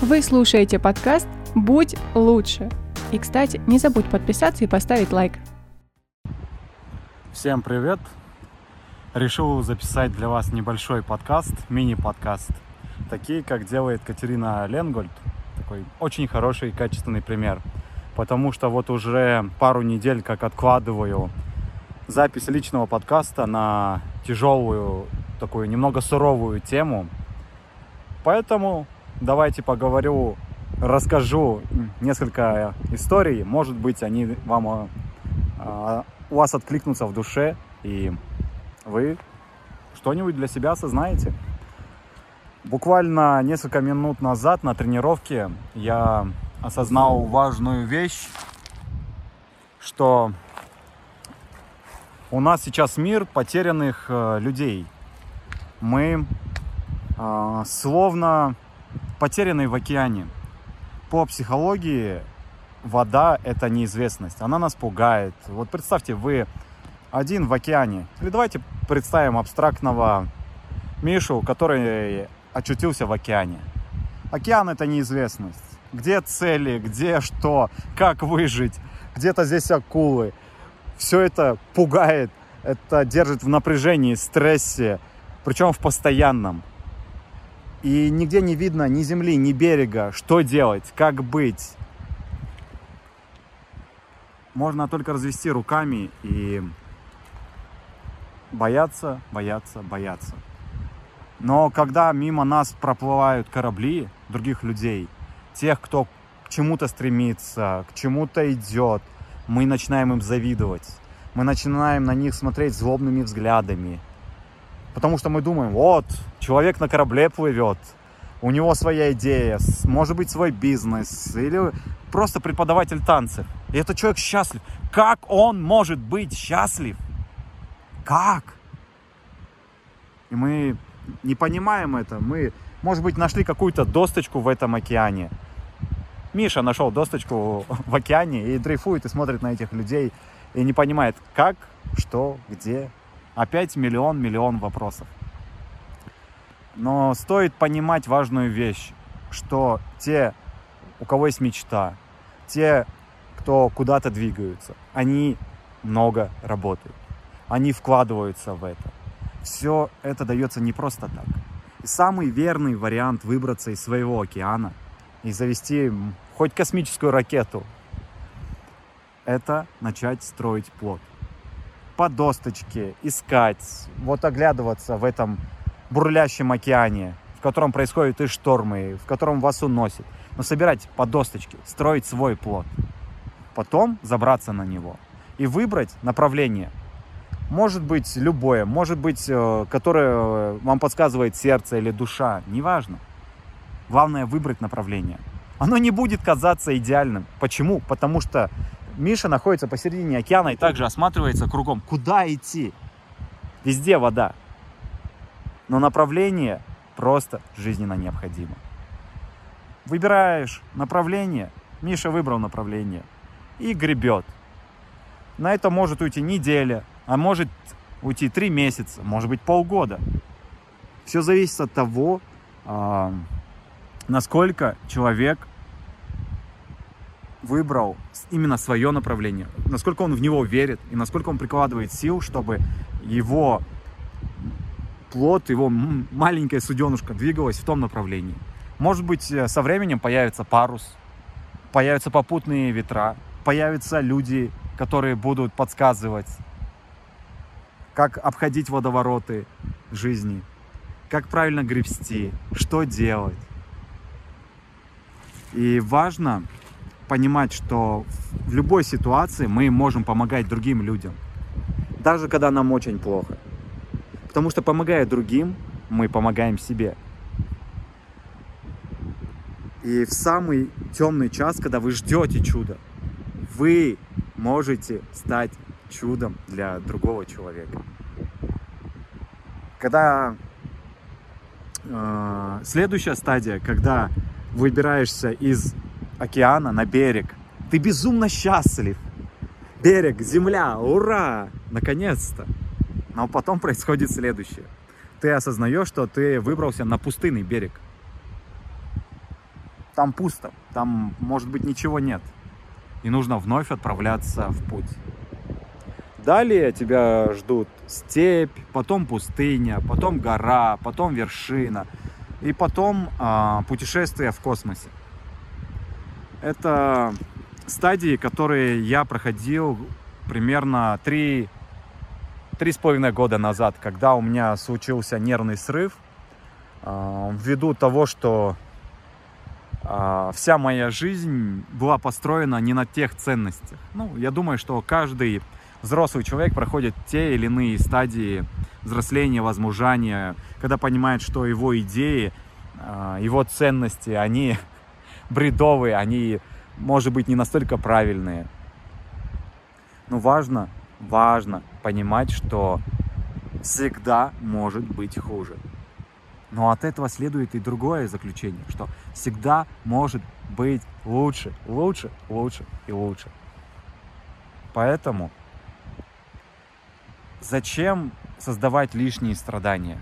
Вы слушаете подкаст «Будь лучше». И, кстати, не забудь подписаться и поставить лайк. Всем привет! Решил записать для вас небольшой подкаст, мини-подкаст. Такие, как делает Катерина Ленгольд. Такой очень хороший и качественный пример. Потому что вот уже пару недель как откладываю запись личного подкаста на тяжелую, такую немного суровую тему. Поэтому давайте поговорю, расскажу несколько историй. Может быть, они вам а, у вас откликнутся в душе, и вы что-нибудь для себя осознаете. Буквально несколько минут назад на тренировке я осознал важную вещь, что у нас сейчас мир потерянных э, людей. Мы э, словно потерянный в океане. По психологии вода – это неизвестность. Она нас пугает. Вот представьте, вы один в океане. Или давайте представим абстрактного Мишу, который очутился в океане. Океан – это неизвестность. Где цели, где что, как выжить. Где-то здесь акулы. Все это пугает, это держит в напряжении, стрессе, причем в постоянном. И нигде не видно ни земли, ни берега. Что делать? Как быть? Можно только развести руками и бояться, бояться, бояться. Но когда мимо нас проплывают корабли других людей, тех, кто к чему-то стремится, к чему-то идет, мы начинаем им завидовать. Мы начинаем на них смотреть злобными взглядами. Потому что мы думаем, вот, человек на корабле плывет, у него своя идея, может быть свой бизнес, или просто преподаватель танцев. И этот человек счастлив. Как он может быть счастлив? Как? И мы не понимаем это. Мы, может быть, нашли какую-то досточку в этом океане. Миша нашел досточку в океане и дрейфует и смотрит на этих людей и не понимает, как, что, где. Опять миллион-миллион вопросов. Но стоит понимать важную вещь, что те, у кого есть мечта, те, кто куда-то двигаются, они много работают, они вкладываются в это. Все это дается не просто так. И самый верный вариант выбраться из своего океана и завести хоть космическую ракету, это начать строить плод. По досточке искать, вот оглядываться в этом бурлящем океане, в котором происходят и штормы, в котором вас уносит. Но собирать по досточке, строить свой плод. Потом забраться на него и выбрать направление. Может быть любое, может быть, э, которое э, вам подсказывает сердце или душа, неважно. Главное выбрать направление. Оно не будет казаться идеальным. Почему? Потому что Миша находится посередине океана и также осматривается кругом. Куда идти? Везде вода но направление просто жизненно необходимо. Выбираешь направление, Миша выбрал направление и гребет. На это может уйти неделя, а может уйти три месяца, может быть полгода. Все зависит от того, а, насколько человек выбрал именно свое направление, насколько он в него верит и насколько он прикладывает сил, чтобы его плод, его маленькая суденушка двигалась в том направлении. Может быть, э, со временем появится парус, появятся попутные ветра, появятся люди, которые будут подсказывать, как обходить водовороты жизни, как правильно гребсти, что делать. И важно понимать, что в любой ситуации мы можем помогать другим людям, даже когда нам очень плохо. Потому что помогая другим, мы помогаем себе. И в самый темный час, когда вы ждете чуда, вы можете стать чудом для другого человека. Когда э, следующая стадия, когда выбираешься из океана на берег, ты безумно счастлив. Берег, земля, ура! Наконец-то! Но потом происходит следующее. Ты осознаешь, что ты выбрался на пустынный берег. там пусто, там, может быть, ничего нет. И нужно вновь отправляться в путь. Далее тебя ждут степь, потом пустыня, потом гора, потом вершина и потом э, путешествие в космосе. Это стадии, которые я проходил примерно три три с половиной года назад, когда у меня случился нервный срыв, э, ввиду того, что э, вся моя жизнь была построена не на тех ценностях. Ну, я думаю, что каждый взрослый человек проходит те или иные стадии взросления, возмужания, когда понимает, что его идеи, э, его ценности, они бредовые, они, может быть, не настолько правильные. Но важно важно понимать, что всегда может быть хуже. Но от этого следует и другое заключение, что всегда может быть лучше, лучше, лучше и лучше. Поэтому зачем создавать лишние страдания?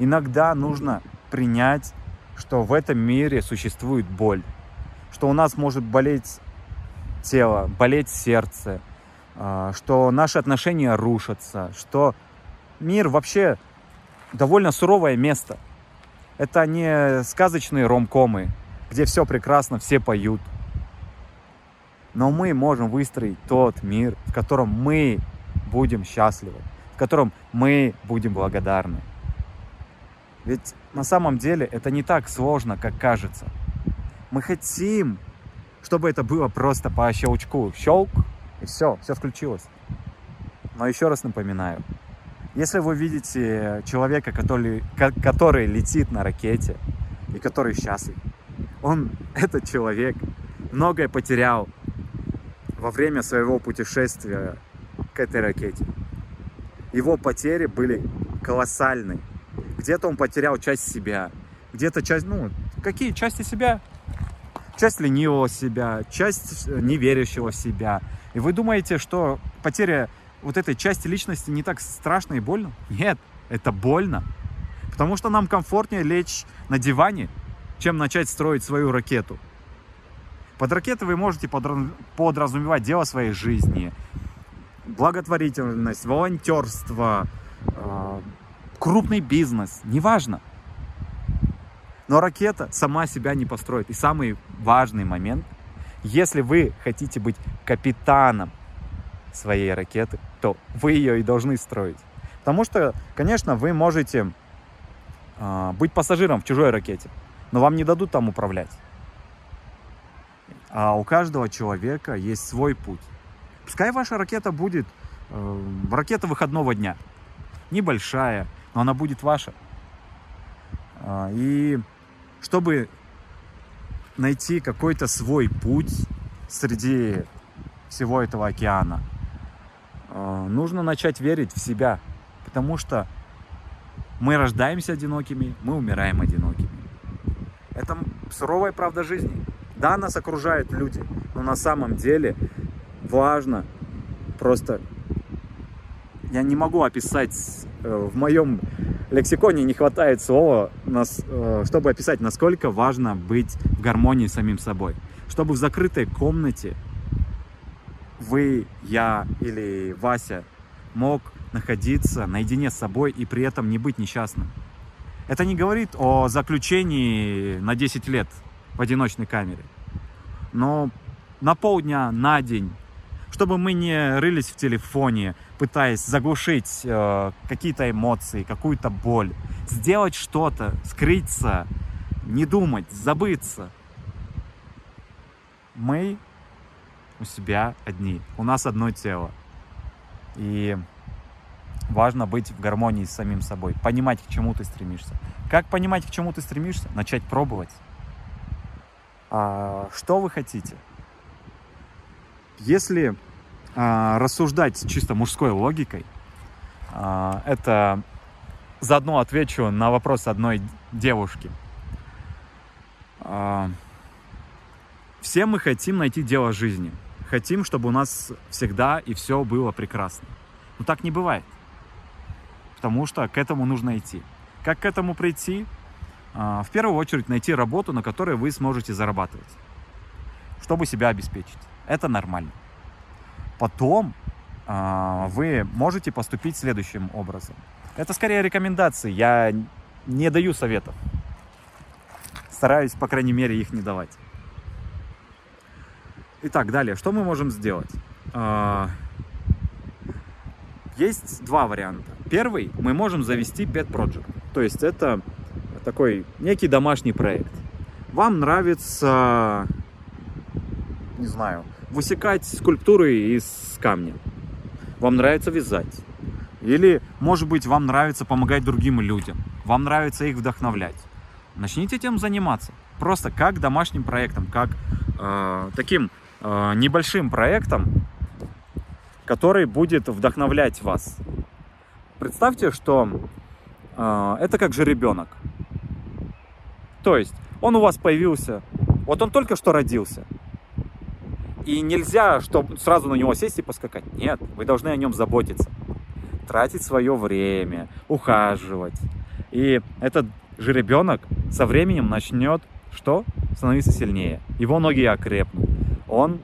Иногда нужно принять, что в этом мире существует боль, что у нас может болеть тело, болеть сердце, что наши отношения рушатся, что мир вообще довольно суровое место. Это не сказочные ромкомы, где все прекрасно, все поют. Но мы можем выстроить тот мир, в котором мы будем счастливы, в котором мы будем благодарны. Ведь на самом деле это не так сложно, как кажется. Мы хотим, чтобы это было просто по щелчку. Щелк, и все, все включилось. Но еще раз напоминаю, если вы видите человека, который, который летит на ракете и который счастлив, он, этот человек, многое потерял во время своего путешествия к этой ракете. Его потери были колоссальны. Где-то он потерял часть себя, где-то часть, ну, какие части себя? Часть ленивого себя, часть неверящего в себя, и вы думаете, что потеря вот этой части личности не так страшно и больно? Нет, это больно. Потому что нам комфортнее лечь на диване, чем начать строить свою ракету. Под ракетой вы можете подразумевать дело своей жизни, благотворительность, волонтерство, э, крупный бизнес, неважно. Но ракета сама себя не построит. И самый важный момент если вы хотите быть капитаном своей ракеты, то вы ее и должны строить. Потому что, конечно, вы можете э, быть пассажиром в чужой ракете, но вам не дадут там управлять. А у каждого человека есть свой путь. Пускай ваша ракета будет э, ракета выходного дня. Небольшая, но она будет ваша. Э, и чтобы найти какой-то свой путь среди всего этого океана. Э, нужно начать верить в себя, потому что мы рождаемся одинокими, мы умираем одинокими. Это суровая правда жизни. Да, нас окружают люди, но на самом деле важно просто... Я не могу описать э, в моем лексиконе не хватает слова, э, чтобы описать, насколько важно быть в гармонии с самим собой. Чтобы в закрытой комнате вы, я или Вася мог находиться наедине с собой и при этом не быть несчастным. Это не говорит о заключении на 10 лет в одиночной камере. Но на полдня, на день чтобы мы не рылись в телефоне, пытаясь заглушить э, какие-то эмоции, какую-то боль, сделать что-то, скрыться, не думать, забыться. Мы у себя одни, у нас одно тело. И важно быть в гармонии с самим собой, понимать, к чему ты стремишься. Как понимать, к чему ты стремишься? Начать пробовать. А, что вы хотите? Если рассуждать чисто мужской логикой, э, это заодно отвечу на вопрос одной девушки. Э, все мы хотим найти дело жизни. Хотим, чтобы у нас всегда и все было прекрасно. Но так не бывает. Потому что к этому нужно идти. Как к этому прийти? а, в первую очередь найти работу, на которой вы сможете зарабатывать, чтобы себя обеспечить. Это нормально. Потом а, вы можете поступить следующим образом. Это скорее рекомендации. Я не даю советов. Стараюсь, по крайней мере, их не давать. Итак, далее, что мы можем сделать? А, есть два варианта. Первый, мы можем завести Pet Project. То есть это такой некий домашний проект. Вам нравится, не знаю, высекать скульптуры из камня. Вам нравится вязать. Или, может быть, вам нравится помогать другим людям. Вам нравится их вдохновлять. Начните этим заниматься. Просто как домашним проектом, как э, таким э, небольшим проектом, который будет вдохновлять вас. Представьте, что э, это как же ребенок. То есть он у вас появился, вот он только что родился. И нельзя, чтобы сразу на него сесть и поскакать. Нет, вы должны о нем заботиться. Тратить свое время, ухаживать. И этот же ребенок со временем начнет что? Становиться сильнее. Его ноги окрепнут. Он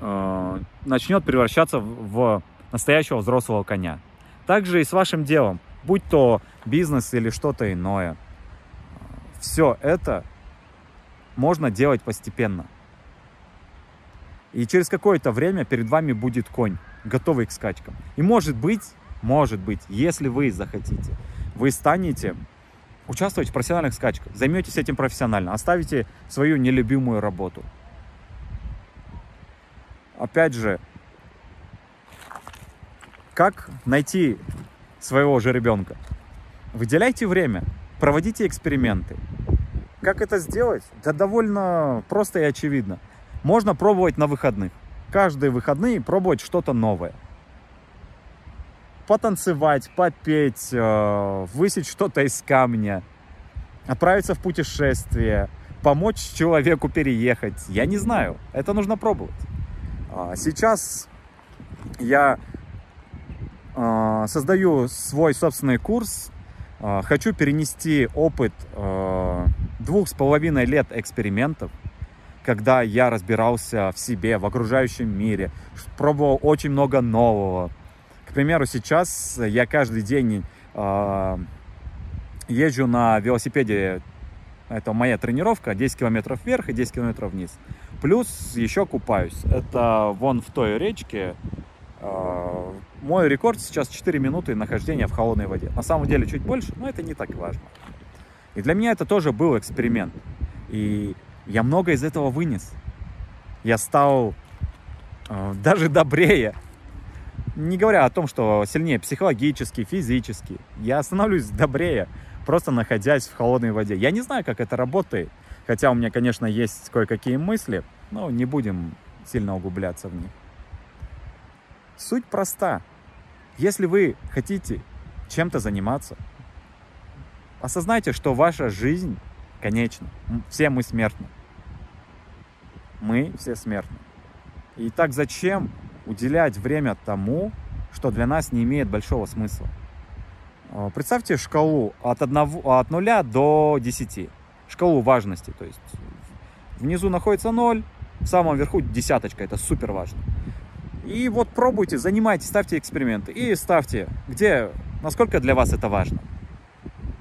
э, начнет превращаться в настоящего взрослого коня. Также и с вашим делом, будь то бизнес или что-то иное все это можно делать постепенно. И через какое-то время перед вами будет конь, готовый к скачкам. И может быть, может быть, если вы захотите, вы станете участвовать в профессиональных скачках, займетесь этим профессионально, оставите свою нелюбимую работу. Опять же, как найти своего же ребенка? Выделяйте время, проводите эксперименты. Как это сделать? Да довольно просто и очевидно. Можно пробовать на выходных. Каждые выходные пробовать что-то новое. Потанцевать, попеть, э, высечь что-то из камня, отправиться в путешествие, помочь человеку переехать. Я не знаю, это нужно пробовать. А сейчас я э, создаю свой собственный курс а, хочу перенести опыт двух с половиной лет экспериментов, когда я разбирался в себе, в окружающем мире, пробовал очень много нового. К примеру, сейчас я каждый день э, езжу на велосипеде, это моя тренировка, 10 километров вверх и 10 километров вниз. Плюс еще купаюсь. Это вон в той речке, э, мой рекорд сейчас 4 минуты нахождения в холодной воде. На самом деле чуть больше, но это не так важно. И для меня это тоже был эксперимент. И я много из этого вынес. Я стал э, даже добрее. Не говоря о том, что сильнее психологически, физически. Я становлюсь добрее, просто находясь в холодной воде. Я не знаю, как это работает. Хотя у меня, конечно, есть кое-какие мысли, но не будем сильно углубляться в них. Суть проста. Если вы хотите чем-то заниматься, осознайте, что ваша жизнь конечна. Все мы смертны. Мы все смертны. И так зачем уделять время тому, что для нас не имеет большого смысла? А, представьте шкалу от, 1, от 0 до 10. Шкалу важности. То есть внизу находится 0, в самом верху десяточка. Это супер важно. И вот пробуйте, занимайтесь, ставьте эксперименты. И ставьте, где, насколько для вас это важно.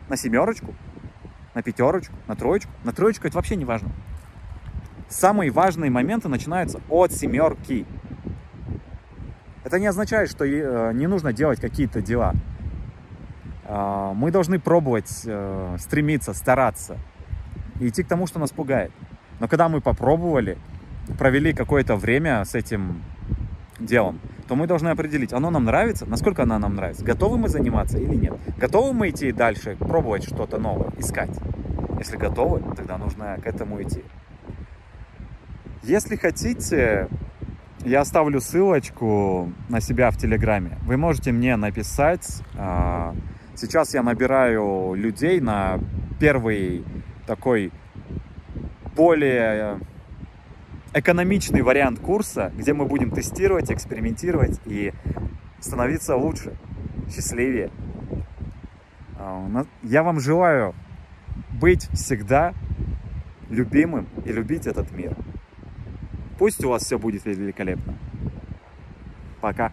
На семерочку, на пятерочку, на троечку. На троечку это вообще не важно. Самые важные моменты начинаются от семерки. Это не означает, что э, не нужно делать какие-то дела. А, мы должны пробовать, э, стремиться, стараться и идти к тому, что нас пугает. Но когда мы попробовали, провели какое-то время с этим делом, то мы должны определить, оно нам нравится, насколько оно нам нравится, готовы мы заниматься или нет. Готовы мы идти дальше, пробовать что-то новое, искать. Если готовы, тогда нужно к этому идти. Если хотите, я оставлю ссылочку на себя в Телеграме. Вы можете мне написать. А, сейчас я набираю людей на первый такой более экономичный вариант курса, где мы будем тестировать, экспериментировать и становиться лучше, счастливее. А, я вам желаю быть всегда любимым и любить этот мир. Пусть у вас все будет великолепно. Пока.